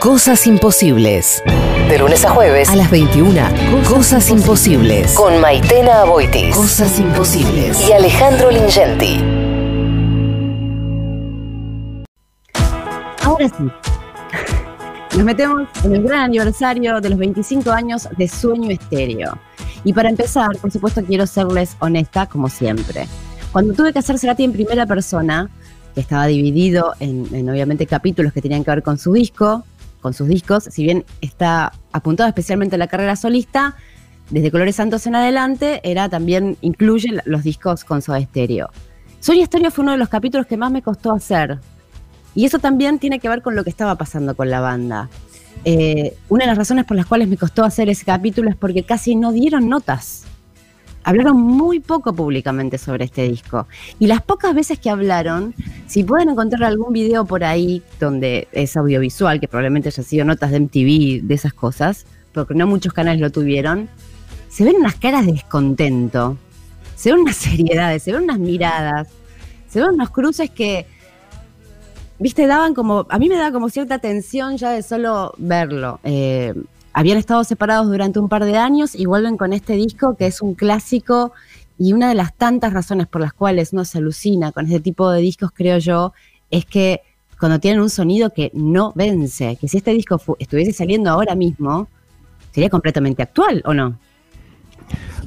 Cosas imposibles. De lunes a jueves a las 21. Cosas, imposibles. Con Maitena Aboitis. Cosas imposibles. Y Alejandro Lingenti. Ahora sí. Nos metemos en el gran aniversario de los 25 años de Sueño Estéreo. Y para empezar, por supuesto, quiero serles honesta, como siempre. Cuando tuve que hacer Cerati en primera persona, que estaba dividido en, obviamente capítulos que tenían que ver con su disco, con sus discos, si bien está apuntado especialmente a la carrera solista, desde Colores Santos en adelante, era también, incluye los discos con Soda Stereo. Soy Stereo fue uno de los capítulos que más me costó hacer. Y eso también tiene que ver con lo que estaba pasando con la banda. Eh, una de las razones por las cuales me costó hacer ese capítulo es porque casi no dieron notas hablaron muy poco públicamente sobre este disco. Y las pocas veces que hablaron, si pueden encontrar algún video por ahí donde es audiovisual, que probablemente haya sido notas de MTV, de esas cosas, porque no muchos canales lo tuvieron, se ven unas caras de descontento, se ven unas seriedades, se ven unas miradas, se ven unos cruces que, viste, daban como, a mí me da como cierta tensión ya de solo verlo. Eh, habían estado separados durante un par de años y vuelven con este disco que es un clásico y una de las tantas razones por las cuales no se alucina con este tipo de discos, creo yo, es que cuando tienen un sonido que no vence, que si este disco estuviese saliendo ahora mismo, sería completamente actual, ¿o no?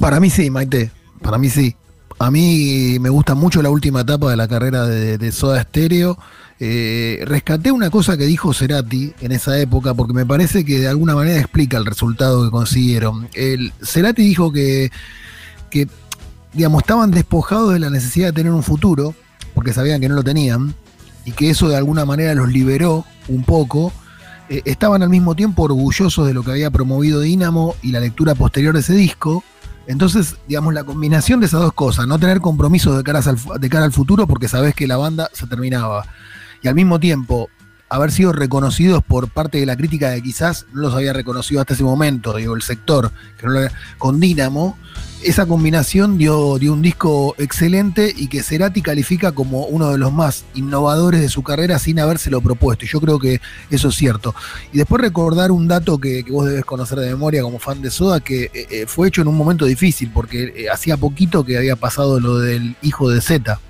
Para mí sí, Maite, para mí sí. A mí me gusta mucho la última etapa de la carrera de, de Soda Stereo. Eh, rescaté una cosa que dijo Cerati en esa época porque me parece que de alguna manera explica el resultado que consiguieron. El, Cerati dijo que, digamos, estaban despojados de la necesidad de tener un futuro porque sabían que no lo tenían y que eso de alguna manera los liberó un poco. Eh, estaban al mismo tiempo orgullosos de lo que había promovido Dynamo y la lectura posterior de ese disco. Entonces, digamos, la combinación de esas dos cosas, no tener compromisos de de cara al futuro porque sabes que la banda se terminaba y al mismo tiempo haber sido reconocidos por parte de la crítica que quizás no los había reconocido hasta ese momento, digo, el sector, con Dynamo, esa combinación dio, dio, un disco excelente y que Cerati califica como uno de los más innovadores de su carrera sin habérselo propuesto. Y yo creo que eso es cierto. Y después recordar un dato que, vos debes conocer de memoria como fan de Soda, que eh, eh, fue hecho en un momento difícil, porque eh, hacía poquito que había pasado lo del hijo de Z.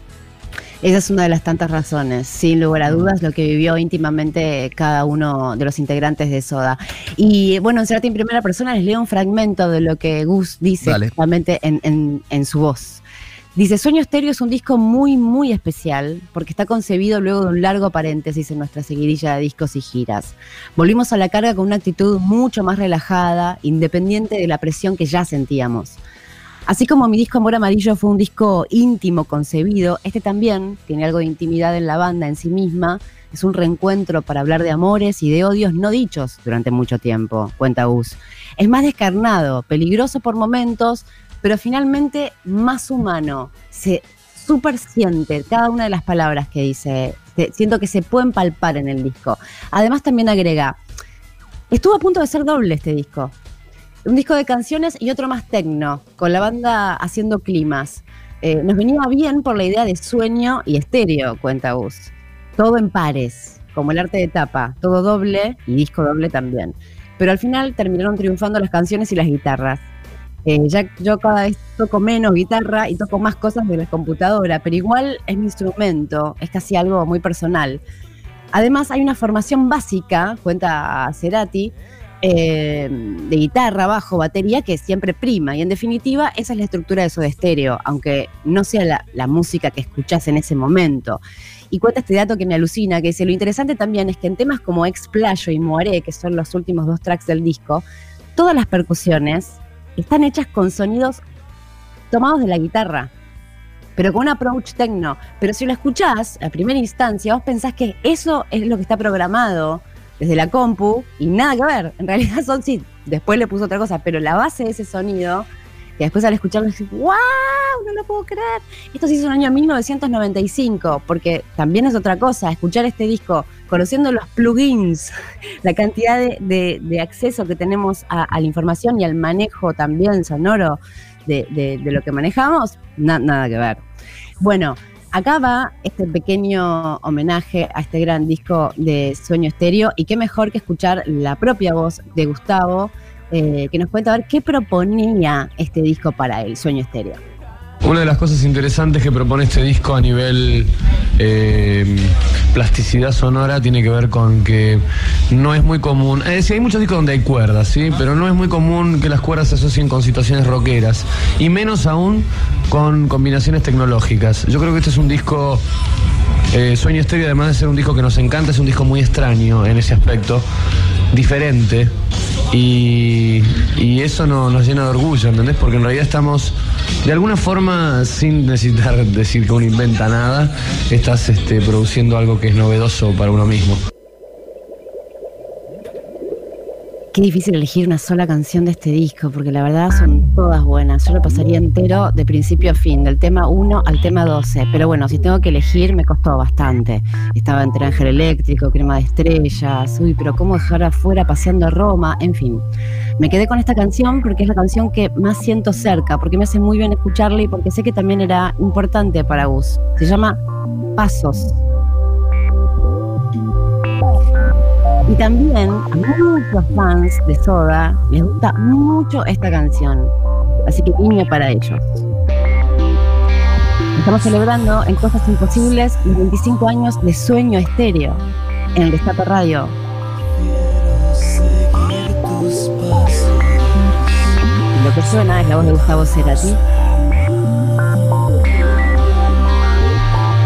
Esa es una de las tantas razones, sin lugar a dudas, lo que vivió íntimamente cada uno de los integrantes de Soda. Y bueno, en Cerati en primera persona les leo un fragmento de lo que Gus dice justamente en, su voz. Dice, Sueño Estéreo es un disco muy, muy especial porque está concebido luego de un largo paréntesis en nuestra seguidilla de discos y giras. Volvimos a la carga con una actitud mucho más relajada, independiente de la presión que ya sentíamos. Así como mi disco Amor Amarillo fue un disco íntimo concebido, este también tiene algo de intimidad en la banda en sí misma. Es un reencuentro para hablar de amores y de odios no dichos durante mucho tiempo, cuenta Gus. Es más descarnado, peligroso por momentos, pero finalmente más humano. Se super siente cada una de las palabras que dice. Siento que se pueden palpar en el disco. Además también agrega, estuvo a punto de ser doble este disco un disco de canciones y otro más tecno, con la banda haciendo climas. Eh, nos venía bien por la idea de sueño y estéreo, cuenta Gus. Todo en pares, como el arte de tapa, todo doble y disco doble también. Pero al final terminaron triunfando las canciones y las guitarras. Eh, ya yo cada vez toco menos guitarra y toco más cosas de la computadora, pero igual es mi instrumento, es casi algo muy personal. Además hay una formación básica, cuenta Cerati, eh, de guitarra, bajo, batería, que siempre prima. Y en definitiva, esa es la estructura de eso de estéreo, aunque no sea la, música que escuchás en ese momento. Y cuenta este dato que me alucina, que dice, lo interesante también es que en temas como Explayo y Moaré, que son los últimos dos tracks del disco, todas las percusiones están hechas con sonidos tomados de la guitarra, pero con un approach techno. Pero si lo escuchás a primera instancia, vos pensás que eso es lo que está programado desde la compu y nada que ver. En realidad son sí, después le puso otra cosa, pero la base de ese sonido, que después al escucharlo decís, ¡wow! No lo puedo creer. Esto se hizo en el año 1995, porque también es otra cosa, escuchar este disco, conociendo los plugins, la cantidad de, acceso que tenemos a, la información y al manejo también sonoro de, lo que manejamos, nada que ver. Bueno, acá va este pequeño homenaje a este gran disco de Sueño Estéreo y qué mejor que escuchar la propia voz de Gustavo eh, que nos cuenta a ver qué proponía este disco para él, Sueño Estéreo. Una de las cosas interesantes que propone este disco a nivel eh, plasticidad sonora tiene que ver con que no es muy común. Es decir, hay muchos discos donde hay cuerdas, ¿sí? Pero no es muy común que las cuerdas se asocien con situaciones rockeras. Y menos aún con combinaciones tecnológicas. Yo creo que este es un disco. Eh, Sueño Estéreo, además de ser un disco que nos encanta, es un disco muy extraño en ese aspecto, diferente. Y, eso nos llena de orgullo, ¿entendés? Porque en realidad estamos, de alguna forma, sin necesitar decir que uno inventa nada, estás este, produciendo algo que es novedoso para uno mismo. Qué difícil elegir una sola canción de este disco, porque la verdad son todas buenas. Yo lo pasaría entero de principio a fin, del tema 1 al tema 12. Pero bueno, si tengo que elegir, me costó bastante. Estaba entre Ángel Eléctrico, Crema de Estrellas, uy, pero cómo dejar afuera paseando a Roma, en fin. Me quedé con esta canción porque es la canción que más siento cerca, porque me hace muy bien escucharla y porque sé que también era importante para Gus. Se llama Pasos Y también a muchos fans de Soda les gusta mucho esta canción. Así que niño para ellos. Estamos celebrando en Cosas Imposibles los 25 años de Sueño Estéreo en el Destape Radio. Lo que suena es la voz de Gustavo Cerati.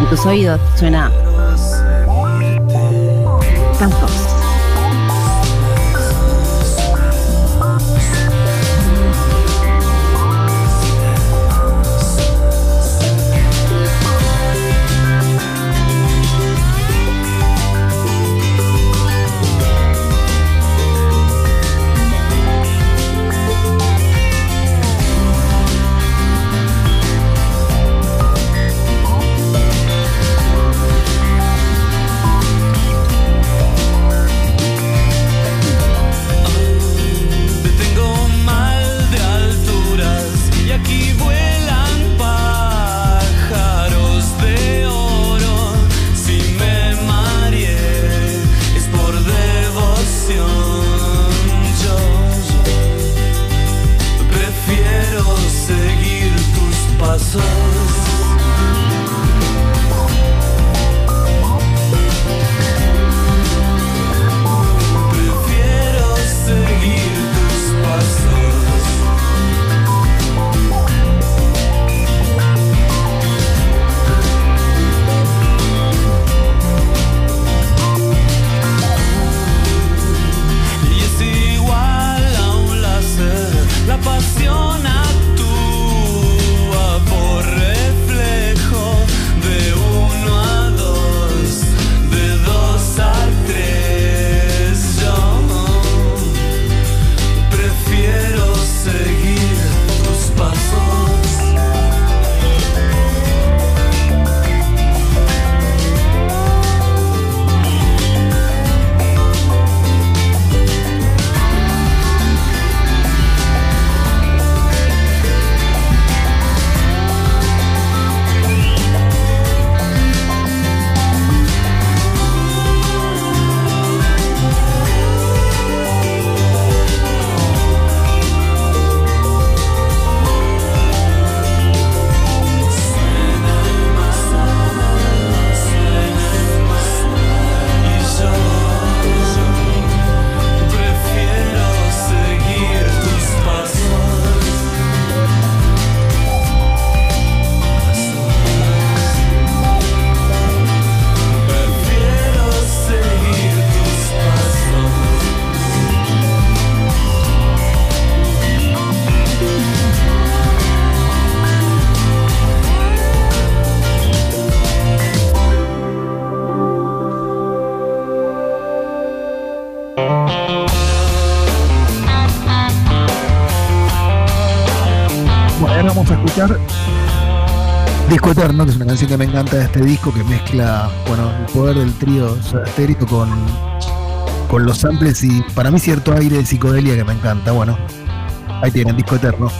En tus oídos suena Disco Eterno, que es una canción que me encanta de este disco que mezcla bueno, el poder del trío estéreo con, con los samples y para mí cierto aire de psicodelia que me encanta. Bueno, ahí tienen, Disco Eterno.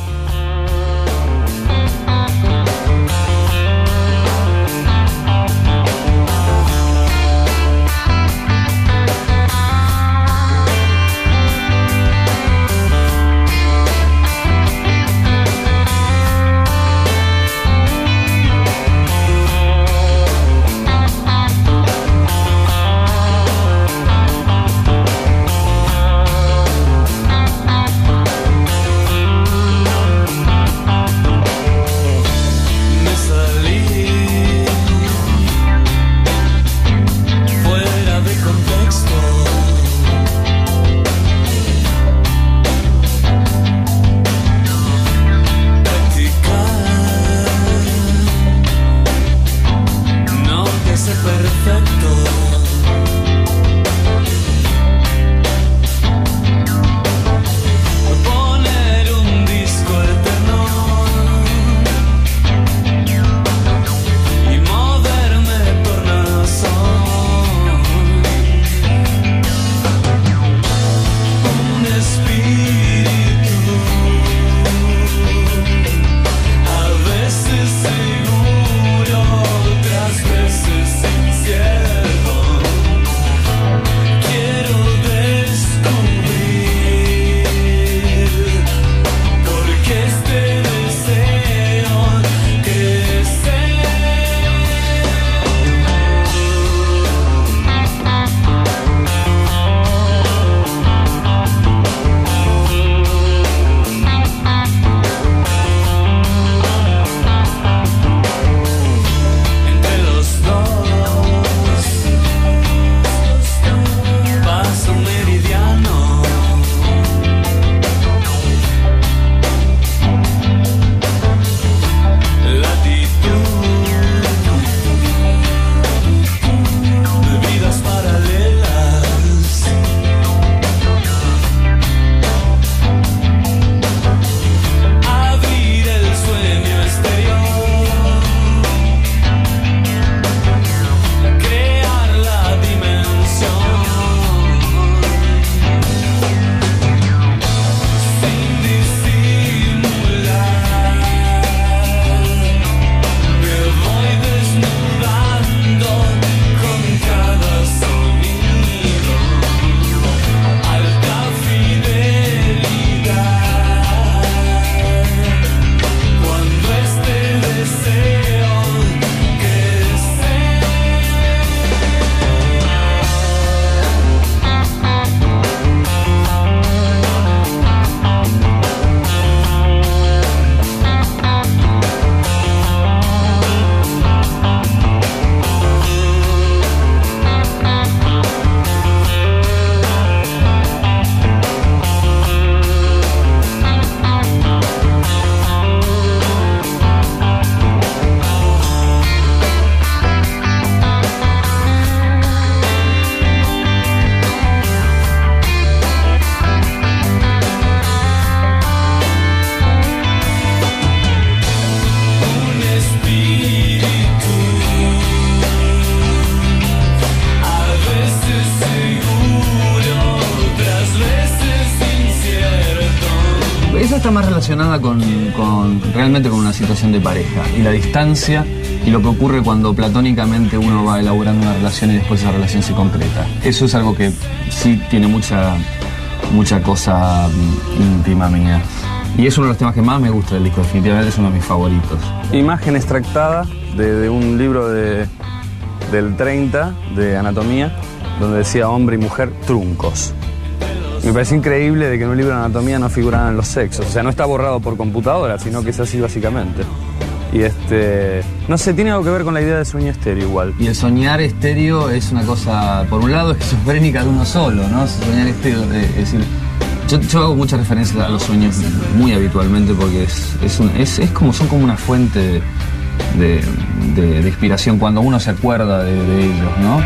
Con, realmente con una situación de pareja y la distancia y lo que ocurre cuando platónicamente uno va elaborando una relación y después esa relación se concreta. Eso es algo que sí tiene mucha, mucha cosa mm, íntima mía. Y es uno de los temas que más me gusta del disco, definitivamente es uno de mis favoritos. Imagen extractada de, de un libro de, del 30 de anatomía, donde decía hombre y mujer truncos. Me parece increíble de que en un libro de anatomía no figuraran los sexos. O sea, no está borrado por computadora, sino que es así básicamente. Y este. No sé, tiene algo que ver con la idea de sueño estéreo igual. Y el soñar estéreo es una cosa, por un lado, esquizofrénica de uno solo, ¿no? Soñar estéreo, eh, es decir. Yo, yo hago mucha referencia a los sueños muy habitualmente porque es, es, es- es como, son como una fuente de, de- inspiración cuando uno se acuerda de ellos, ¿no?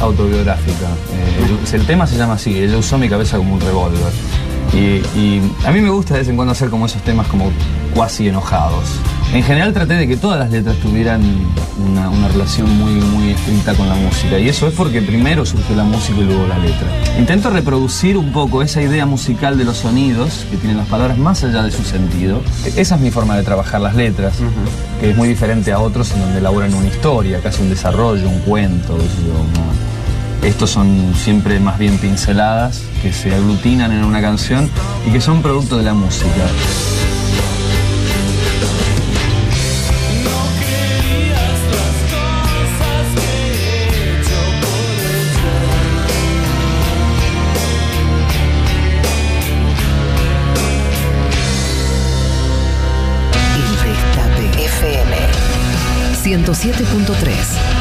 Autobiográfica. eh, el, tema se llama así, ella usó mi cabeza como un revólver. Y, y a mí me gusta de vez en cuando hacer como esos temas como cuasi enojados. En general traté de que todas las letras tuvieran una, una relación muy, muy estricta con la música. Y eso es porque primero surgió la música y luego la letra. Intento reproducir un poco esa idea musical de los sonidos que tienen las palabras más allá de su sentido. Esa es mi forma de trabajar las letras, que es muy diferente a otros en donde elaboran una historia, casi un desarrollo, un cuento. estos son siempre más bien pinceladas que se aglutinan en una canción y que son producto de la música. 107.3